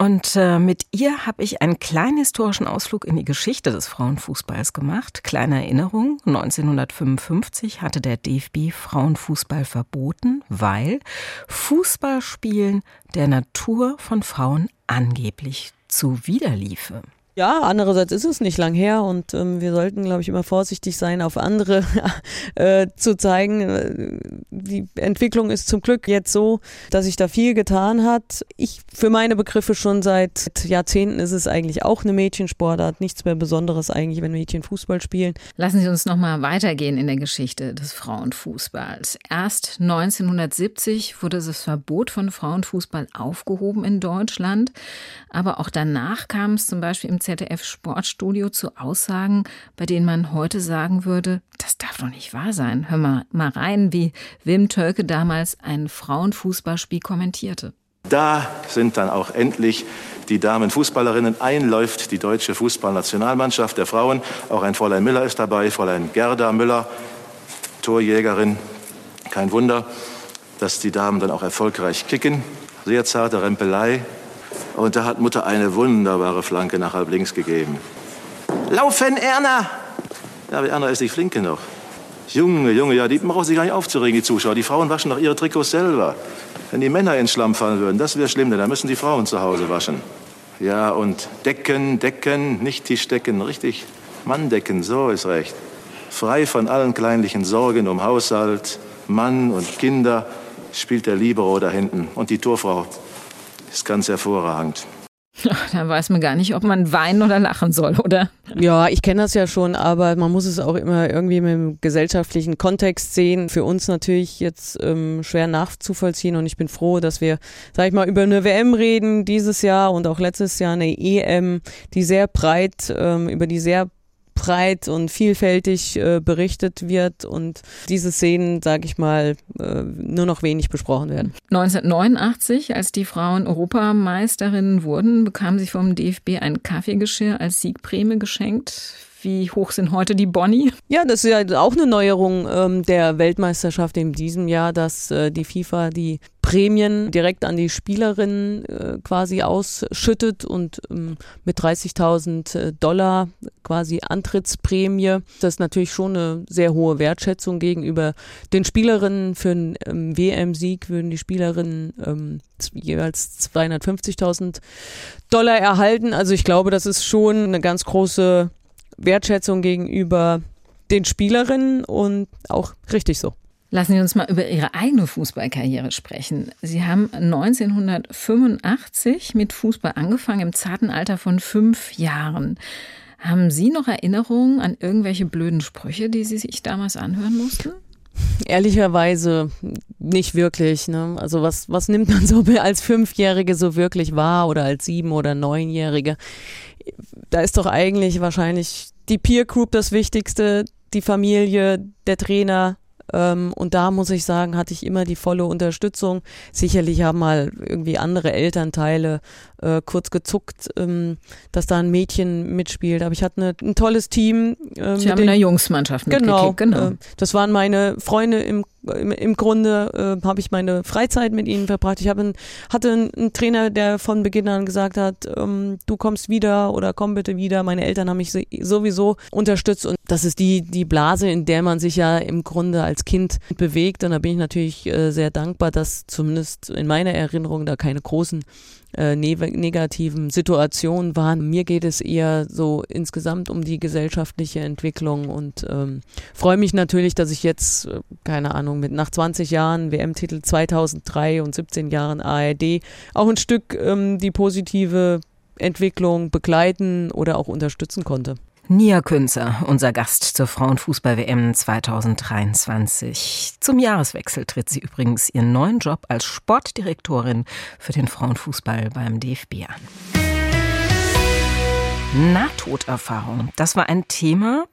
B: Und äh, mit ihr habe ich einen kleinen historischen Ausflug in die Geschichte des Frauenfußballs gemacht. Kleine Erinnerung, 1955 hatte der DFB Frauenfußball verboten, weil Fußballspielen der Natur von Frauen angeblich zuwiderliefe.
K: Ja, andererseits ist es nicht lang her und ähm, wir sollten, glaube ich, immer vorsichtig sein, auf andere äh, zu zeigen. Äh, Die Entwicklung ist zum Glück jetzt so, dass sich da viel getan hat. Ich für meine Begriffe schon seit Jahrzehnten ist es eigentlich auch eine Mädchensportart. Nichts mehr Besonderes eigentlich, wenn Mädchen Fußball spielen.
G: Lassen Sie uns noch mal weitergehen in der Geschichte des Frauenfußballs. Erst 1970 wurde das Verbot von Frauenfußball aufgehoben in Deutschland, aber auch danach kam es zum Beispiel im ZDF Sportstudio zu Aussagen, bei denen man heute sagen würde, das darf doch nicht wahr sein. Hör mal, mal rein, wie Wim Tölke damals ein Frauenfußballspiel kommentierte.
L: Da sind dann auch endlich die Damenfußballerinnen. Einläuft die deutsche Fußballnationalmannschaft der Frauen. Auch ein Fräulein Müller ist dabei, Fräulein Gerda Müller, Torjägerin. Kein Wunder, dass die Damen dann auch erfolgreich kicken. Sehr zarte Rempelei. Und da hat Mutter eine wunderbare Flanke nach halb links gegeben. Laufen, Erna! Ja, aber Erna ist nicht flink genug. Junge, Junge, ja, die brauchen sich gar nicht aufzuregen, die Zuschauer. Die Frauen waschen doch ihre Trikots selber. Wenn die Männer ins Schlamm fallen würden, das wäre schlimm, denn dann müssen die Frauen zu Hause waschen. Ja, und decken, decken, nicht Tischdecken, richtig. Manndecken, so ist recht. Frei von allen kleinlichen Sorgen um Haushalt, Mann und Kinder spielt der Libero da hinten. Und die Torfrau ist ganz hervorragend.
G: Da weiß man gar nicht, ob man weinen oder lachen soll, oder?
K: Ja, ich kenne das ja schon, aber man muss es auch immer irgendwie mit dem gesellschaftlichen Kontext sehen. Für uns natürlich jetzt ähm, schwer nachzuvollziehen und ich bin froh, dass wir, sag ich mal, über eine WM reden dieses Jahr und auch letztes Jahr eine EM, die sehr breit, ähm, über die sehr breit und vielfältig äh, berichtet wird und diese Szenen, sage ich mal, äh, nur noch wenig besprochen werden.
G: 1989, als die Frauen Europameisterinnen wurden, bekamen sie vom DFB ein Kaffeegeschirr als Siegprämie geschenkt. Wie hoch sind heute die Boni?
K: Ja, das ist ja auch eine Neuerung ähm, der Weltmeisterschaft in diesem Jahr, dass äh, die FIFA die Prämien direkt an die Spielerinnen äh, quasi ausschüttet und ähm, mit 30.000 äh, Dollar quasi Antrittsprämie. Das ist natürlich schon eine sehr hohe Wertschätzung gegenüber den Spielerinnen. Für einen ähm, WM-Sieg würden die Spielerinnen ähm, jeweils 250.000 Dollar erhalten. Also ich glaube, das ist schon eine ganz große Wertschätzung gegenüber den Spielerinnen und auch richtig so.
G: Lassen Sie uns mal über Ihre eigene Fußballkarriere sprechen. Sie haben 1985 mit Fußball angefangen, im zarten Alter von fünf Jahren. Haben Sie noch Erinnerungen an irgendwelche blöden Sprüche, die Sie sich damals anhören mussten?
K: Ehrlicherweise nicht wirklich. Ne? Also was, was nimmt man so als Fünfjährige so wirklich wahr oder als Sieben- oder Neunjährige? Da ist doch eigentlich wahrscheinlich die Peer Group das Wichtigste, die Familie, der Trainer, ähm, und da muss ich sagen, hatte ich immer die volle Unterstützung. Sicherlich haben mal irgendwie andere Elternteile äh, kurz gezuckt, ähm, dass da ein Mädchen mitspielt. Aber ich hatte eine, ein tolles Team.
G: Äh, Sie haben in der Jungsmannschaft
K: genau, genau. Äh, das waren meine Freunde im im, im Grunde äh, habe ich meine Freizeit mit ihnen verbracht. Ich ein, hatte einen, einen, Trainer, der von Beginn an gesagt hat, ähm, du kommst wieder oder komm bitte wieder. Meine Eltern haben mich sowieso unterstützt und das ist die, die Blase, in der man sich ja im Grunde als Kind bewegt. Und da bin ich natürlich äh, sehr dankbar, dass zumindest in meiner Erinnerung da keine großen äh, ne negativen Situationen waren. Mir geht es eher so insgesamt um die gesellschaftliche Entwicklung und ähm, freue mich natürlich, dass ich jetzt, äh, keine Ahnung, mit nach 20 Jahren WM-Titel 2003 und 17 Jahren ARD auch ein Stück ähm, die positive Entwicklung begleiten oder auch unterstützen konnte.
B: Nia Künzer, unser Gast zur Frauenfußball-WM 2023. Zum Jahreswechsel tritt sie übrigens ihren neuen Job als Sportdirektorin für den Frauenfußball beim DFB an. Nahtoderfahrung, das war ein Thema,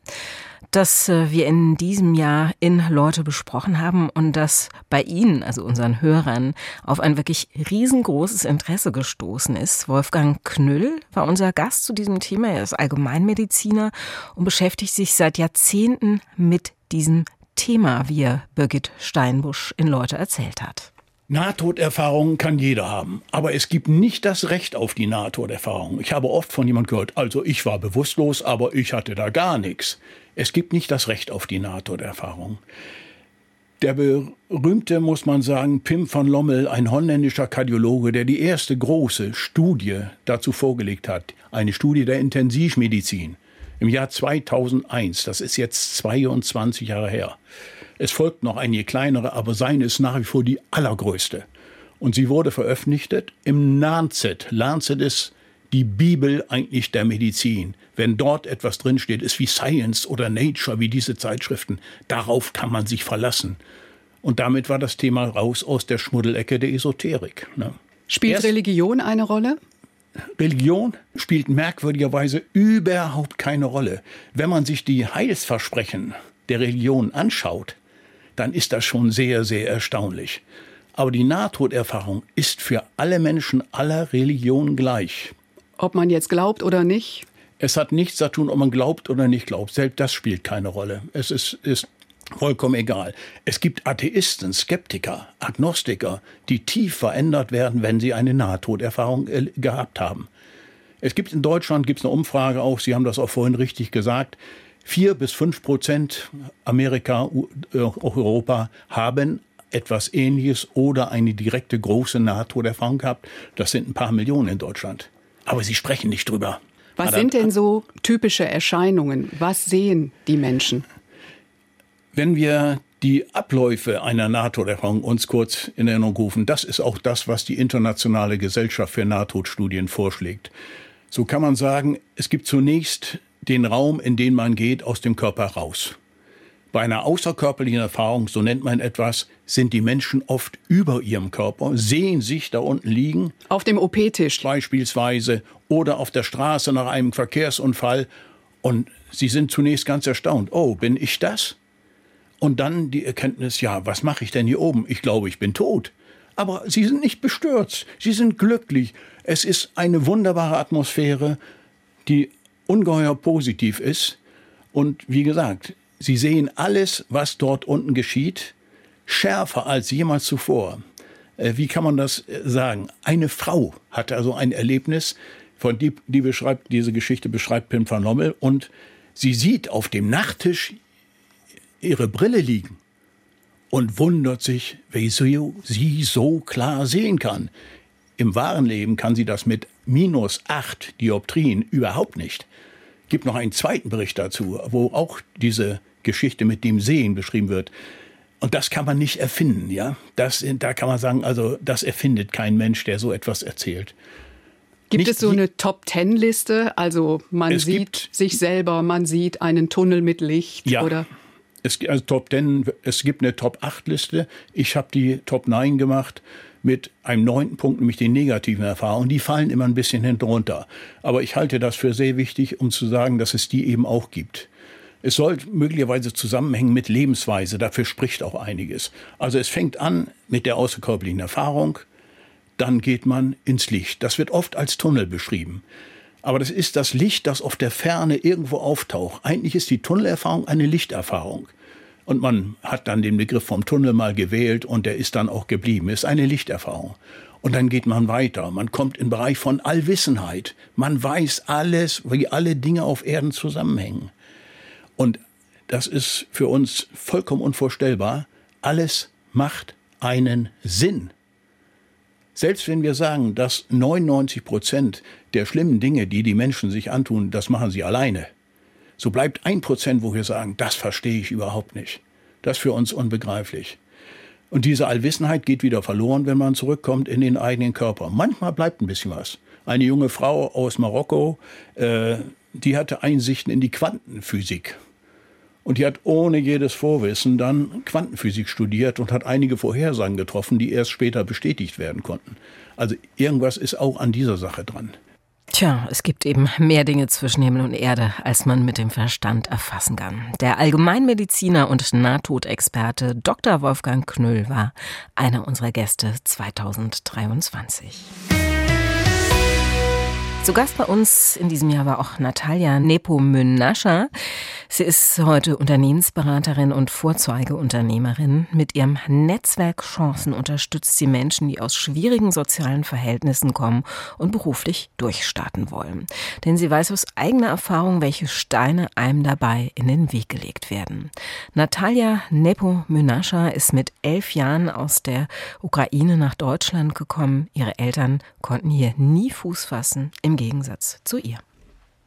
B: das äh, wir in diesem Jahr in Leute besprochen haben und das bei Ihnen, also unseren Hörern, auf ein wirklich riesengroßes Interesse gestoßen ist. Wolfgang Knüll war unser Gast zu diesem Thema. Er ist Allgemeinmediziner und beschäftigt sich seit Jahrzehnten mit diesem Thema, wie er Birgit Steinbusch in Leute erzählt hat.
M: Nahtoderfahrungen kann jeder haben, aber es gibt nicht das Recht auf die Nahtoderfahrung. Ich habe oft von jemand gehört, also ich war bewusstlos, aber ich hatte da gar nichts. Es gibt nicht das Recht auf die Nahtoderfahrung. Der berühmte, muss man sagen, Pim van Lommel, ein holländischer Kardiologe, der die erste große Studie dazu vorgelegt hat, eine Studie der Intensivmedizin im Jahr 2001, das ist jetzt 22 Jahre her. Es folgt noch einige kleinere, aber seine ist nach wie vor die allergrößte. Und sie wurde veröffentlicht im Lancet. Lancet ist die Bibel eigentlich der Medizin. Wenn dort etwas drinsteht, ist wie Science oder Nature, wie diese Zeitschriften. Darauf kann man sich verlassen. Und damit war das Thema raus aus der Schmuddelecke der Esoterik. Ne?
D: Spielt Erst Religion eine Rolle?
M: Religion spielt merkwürdigerweise überhaupt keine Rolle. Wenn man sich die Heilsversprechen der Religion anschaut, dann ist das schon sehr, sehr erstaunlich. Aber die Nahtoderfahrung ist für alle Menschen aller Religionen gleich.
D: Ob man jetzt glaubt oder nicht?
M: Es hat nichts zu tun, ob man glaubt oder nicht glaubt. Selbst das spielt keine Rolle. Es ist, ist vollkommen egal. Es gibt Atheisten, Skeptiker, Agnostiker, die tief verändert werden, wenn sie eine Nahtoderfahrung äh, gehabt haben. Es gibt in Deutschland gibt's eine Umfrage auch, Sie haben das auch vorhin richtig gesagt, vier bis fünf Prozent Amerika, äh, auch Europa haben etwas Ähnliches oder eine direkte große Nahtoderfahrung gehabt. Das sind ein paar Millionen in Deutschland. Aber sie sprechen nicht drüber.
D: Was sind denn so typische Erscheinungen? Was sehen die Menschen?
M: Wenn wir die Abläufe einer NATO-Erfahrung uns kurz in Erinnerung rufen, das ist auch das, was die Internationale Gesellschaft für Nahtodstudien vorschlägt. So kann man sagen, es gibt zunächst den Raum, in den man geht, aus dem Körper raus. Bei einer außerkörperlichen Erfahrung, so nennt man etwas, sind die Menschen oft über ihrem Körper, sehen sich da unten liegen.
D: Auf dem OP-Tisch.
M: Beispielsweise. Oder auf der Straße nach einem Verkehrsunfall. Und sie sind zunächst ganz erstaunt. Oh, bin ich das? Und dann die Erkenntnis, ja, was mache ich denn hier oben? Ich glaube, ich bin tot. Aber sie sind nicht bestürzt. Sie sind glücklich. Es ist eine wunderbare Atmosphäre, die ungeheuer positiv ist. Und wie gesagt, Sie sehen alles, was dort unten geschieht, schärfer als jemals zuvor. Äh, wie kann man das äh, sagen? Eine Frau hatte also ein Erlebnis, von die, die beschreibt, diese Geschichte beschreibt Pim van Lommel, und sie sieht auf dem Nachttisch ihre Brille liegen und wundert sich, wie sie so klar sehen kann. Im wahren Leben kann sie das mit minus acht Dioptrien überhaupt nicht. Gibt noch einen zweiten Bericht dazu, wo auch diese Geschichte mit dem Sehen beschrieben wird. Und das kann man nicht erfinden, ja. Das, da kann man sagen, also das erfindet kein Mensch, der so etwas erzählt.
N: Gibt nicht, es so eine Top-Ten-Liste? Also man sieht sich selber, man sieht einen Tunnel mit Licht
M: ja,
N: oder?
M: Es, also Top 10, es gibt eine Top-8-Liste. Ich habe die Top 9 gemacht mit einem neunten Punkt, nämlich den negativen Erfahrungen. Die fallen immer ein bisschen hinten runter. Aber ich halte das für sehr wichtig, um zu sagen, dass es die eben auch gibt. Es soll möglicherweise zusammenhängen mit Lebensweise, dafür spricht auch einiges. Also es fängt an mit der außerkörperlichen Erfahrung, dann geht man ins Licht. Das wird oft als Tunnel beschrieben. Aber das ist das Licht, das auf der Ferne irgendwo auftaucht. Eigentlich ist die Tunnelerfahrung eine Lichterfahrung. Und man hat dann den Begriff vom Tunnel mal gewählt und der ist dann auch geblieben. Ist eine Lichterfahrung. Und dann geht man weiter. Man kommt in den Bereich von Allwissenheit. Man weiß alles, wie alle Dinge auf Erden zusammenhängen. Und das ist für uns vollkommen unvorstellbar. Alles macht einen Sinn. Selbst wenn wir sagen, dass 99 Prozent der schlimmen Dinge, die die Menschen sich antun, das machen sie alleine, so bleibt ein Prozent, wo wir sagen, das verstehe ich überhaupt nicht. Das ist für uns unbegreiflich. Und diese Allwissenheit geht wieder verloren, wenn man zurückkommt in den eigenen Körper. Manchmal bleibt ein bisschen was. Eine junge Frau aus Marokko, äh, die hatte Einsichten in die Quantenphysik. Und die hat ohne jedes Vorwissen dann Quantenphysik studiert und hat einige Vorhersagen getroffen, die erst später bestätigt werden konnten. Also irgendwas ist auch an dieser Sache dran.
B: Tja, es gibt eben mehr Dinge zwischen Himmel und Erde, als man mit dem Verstand erfassen kann. Der Allgemeinmediziner und Nahtodexperte Dr. Wolfgang Knüll war einer unserer Gäste 2023. Zu Gast bei uns in diesem Jahr war auch Natalia Nepomünascha. Sie ist heute Unternehmensberaterin und Vorzeigeunternehmerin. Mit ihrem Netzwerk Chancen unterstützt sie Menschen, die aus schwierigen sozialen Verhältnissen kommen und beruflich durchstarten wollen. Denn sie weiß aus eigener Erfahrung, welche Steine einem dabei in den Weg gelegt werden. Natalia Nepomünascha ist mit elf Jahren aus der Ukraine nach Deutschland gekommen. Ihre Eltern konnten hier nie Fuß fassen. Im Gegensatz zu ihr.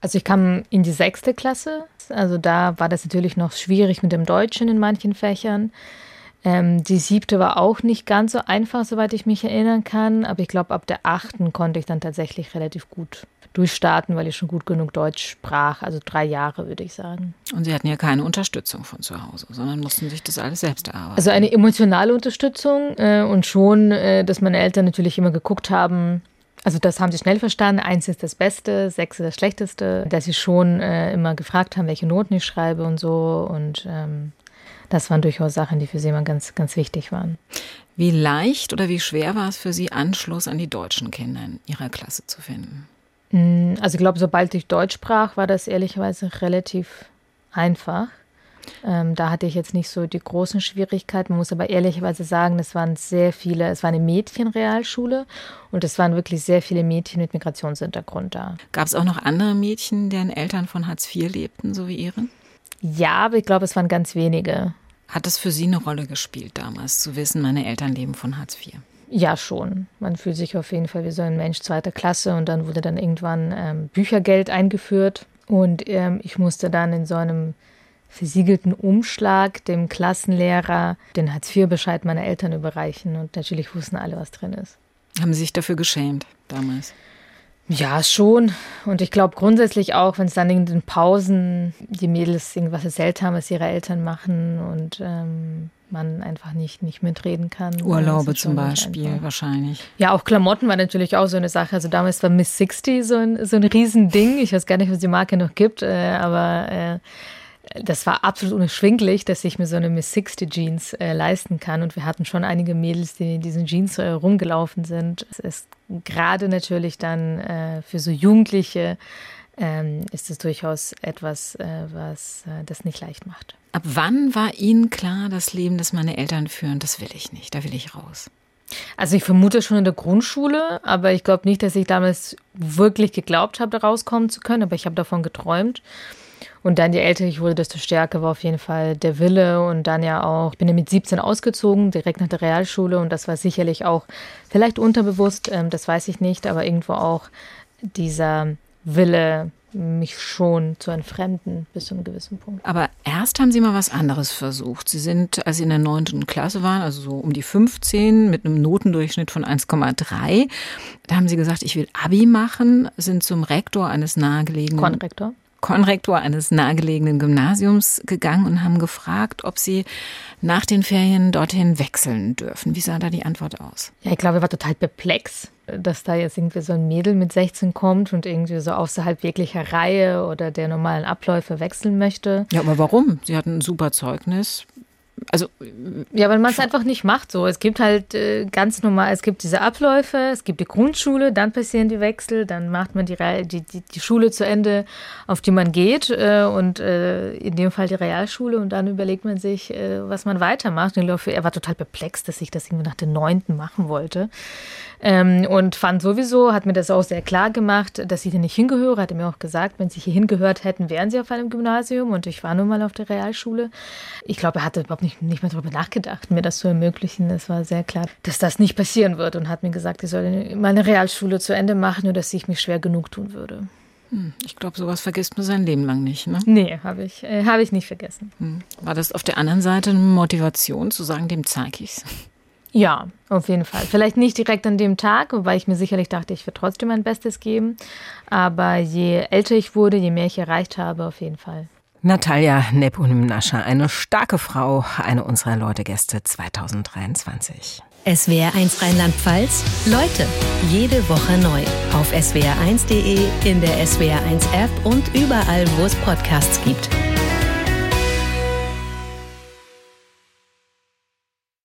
O: Also ich kam in die sechste Klasse. Also da war das natürlich noch schwierig mit dem Deutschen in manchen Fächern. Ähm, die siebte war auch nicht ganz so einfach, soweit ich mich erinnern kann. Aber ich glaube, ab der achten konnte ich dann tatsächlich relativ gut durchstarten, weil ich schon gut genug Deutsch sprach. Also drei Jahre, würde ich sagen.
G: Und Sie hatten ja keine Unterstützung von zu Hause, sondern mussten sich das alles selbst erarbeiten.
O: Also eine emotionale Unterstützung äh, und schon, äh, dass meine Eltern natürlich immer geguckt haben, also das haben sie schnell verstanden. Eins ist das Beste, sechs ist das Schlechteste. Dass sie schon äh, immer gefragt haben, welche Noten ich schreibe und so. Und ähm, das waren durchaus Sachen, die für sie immer ganz, ganz wichtig waren.
G: Wie leicht oder wie schwer war es für Sie, Anschluss an die deutschen Kinder in Ihrer Klasse zu finden?
O: Mm, also ich glaube, sobald ich Deutsch sprach, war das ehrlicherweise relativ einfach. Ähm, da hatte ich jetzt nicht so die großen Schwierigkeiten. Man muss aber ehrlicherweise sagen, es waren sehr viele, es war eine Mädchenrealschule und es waren wirklich sehr viele Mädchen mit Migrationshintergrund da.
G: Gab es auch noch andere Mädchen, deren Eltern von Hartz IV lebten, so wie Ihren?
O: Ja, aber ich glaube, es waren ganz wenige.
G: Hat es für Sie eine Rolle gespielt damals, zu wissen, meine Eltern leben von Hartz IV?
O: Ja, schon. Man fühlt sich auf jeden Fall wie so ein Mensch zweiter Klasse und dann wurde dann irgendwann ähm, Büchergeld eingeführt und ähm, ich musste dann in so einem versiegelten Umschlag dem Klassenlehrer den Hartz-IV-Bescheid meiner Eltern überreichen. Und natürlich wussten alle, was drin ist.
G: Haben Sie sich dafür geschämt damals?
O: Ja, schon. Und ich glaube grundsätzlich auch, wenn es dann in den Pausen die Mädels irgendwas erzählt haben, was ihre Eltern machen und ähm, man einfach nicht, nicht mitreden kann.
G: Urlaube zum Beispiel wahrscheinlich.
O: Ja, auch Klamotten war natürlich auch so eine Sache. Also damals war Miss 60 so ein, so ein Riesending. Ich weiß gar nicht, was die Marke noch gibt, äh, aber äh, das war absolut unerschwinglich, dass ich mir so eine Miss 60 Jeans äh, leisten kann. Und wir hatten schon einige Mädels, die in diesen Jeans äh, rumgelaufen sind. Es ist gerade natürlich dann äh, für so Jugendliche ähm, ist es durchaus etwas, äh, was äh, das nicht leicht macht.
G: Ab wann war Ihnen klar, das Leben, das meine Eltern führen, das will ich nicht, da will ich raus?
O: Also ich vermute schon in der Grundschule, aber ich glaube nicht, dass ich damals wirklich geglaubt habe, da rauskommen zu können, aber ich habe davon geträumt. Und dann, je älter ich wurde, desto stärker war auf jeden Fall der Wille. Und dann ja auch, ich bin ja mit 17 ausgezogen, direkt nach der Realschule. Und das war sicherlich auch vielleicht unterbewusst, ähm, das weiß ich nicht, aber irgendwo auch dieser Wille, mich schon zu entfremden bis zu einem gewissen Punkt.
G: Aber erst haben Sie mal was anderes versucht. Sie sind, als Sie in der neunten Klasse waren, also so um die 15, mit einem Notendurchschnitt von 1,3, da haben Sie gesagt, ich will Abi machen, sind zum Rektor eines nahegelegenen...
O: Konrektor.
G: Konrektor eines nahegelegenen Gymnasiums gegangen und haben gefragt, ob sie nach den Ferien dorthin wechseln dürfen. Wie sah da die Antwort aus?
O: Ja, ich glaube, er war total perplex, dass da jetzt irgendwie so ein Mädel mit 16 kommt und irgendwie so außerhalb jeglicher Reihe oder der normalen Abläufe wechseln möchte.
G: Ja, aber warum? Sie hatten ein super Zeugnis. Also
O: ja, weil man es einfach nicht macht so. Es gibt halt äh, ganz normal, es gibt diese Abläufe, es gibt die Grundschule, dann passieren die Wechsel, dann macht man die, die, die, die Schule zu Ende, auf die man geht äh, und äh, in dem Fall die Realschule und dann überlegt man sich, äh, was man weitermacht. Und ich glaube, er war total perplex, dass ich das irgendwie nach der neunten machen wollte. Ähm, und fand sowieso, hat mir das auch sehr klar gemacht, dass ich hier nicht hingehöre. Hat er mir auch gesagt, wenn sie hier hingehört hätten, wären sie auf einem Gymnasium und ich war nun mal auf der Realschule. Ich glaube, er hatte überhaupt nicht, nicht mehr darüber nachgedacht, mir das zu ermöglichen. Es war sehr klar, dass das nicht passieren wird und hat mir gesagt, ich soll meine Realschule zu Ende machen, nur dass ich mich schwer genug tun würde.
G: Hm, ich glaube, sowas vergisst man sein Leben lang nicht, ne?
O: Nee, habe ich, äh, hab ich nicht vergessen.
G: Hm. War das auf der anderen Seite eine Motivation zu sagen, dem zeige ich's?
O: Ja, auf jeden Fall. Vielleicht nicht direkt an dem Tag, wobei ich mir sicherlich dachte, ich würde trotzdem mein Bestes geben. Aber je älter ich wurde, je mehr ich erreicht habe, auf jeden Fall.
B: Natalia Neponim-Nascher, eine starke Frau, eine unserer Leute-Gäste 2023. SWR1 Rheinland-Pfalz. Leute, jede Woche neu. Auf swr1.de, in der SWR1-App und überall, wo es Podcasts gibt.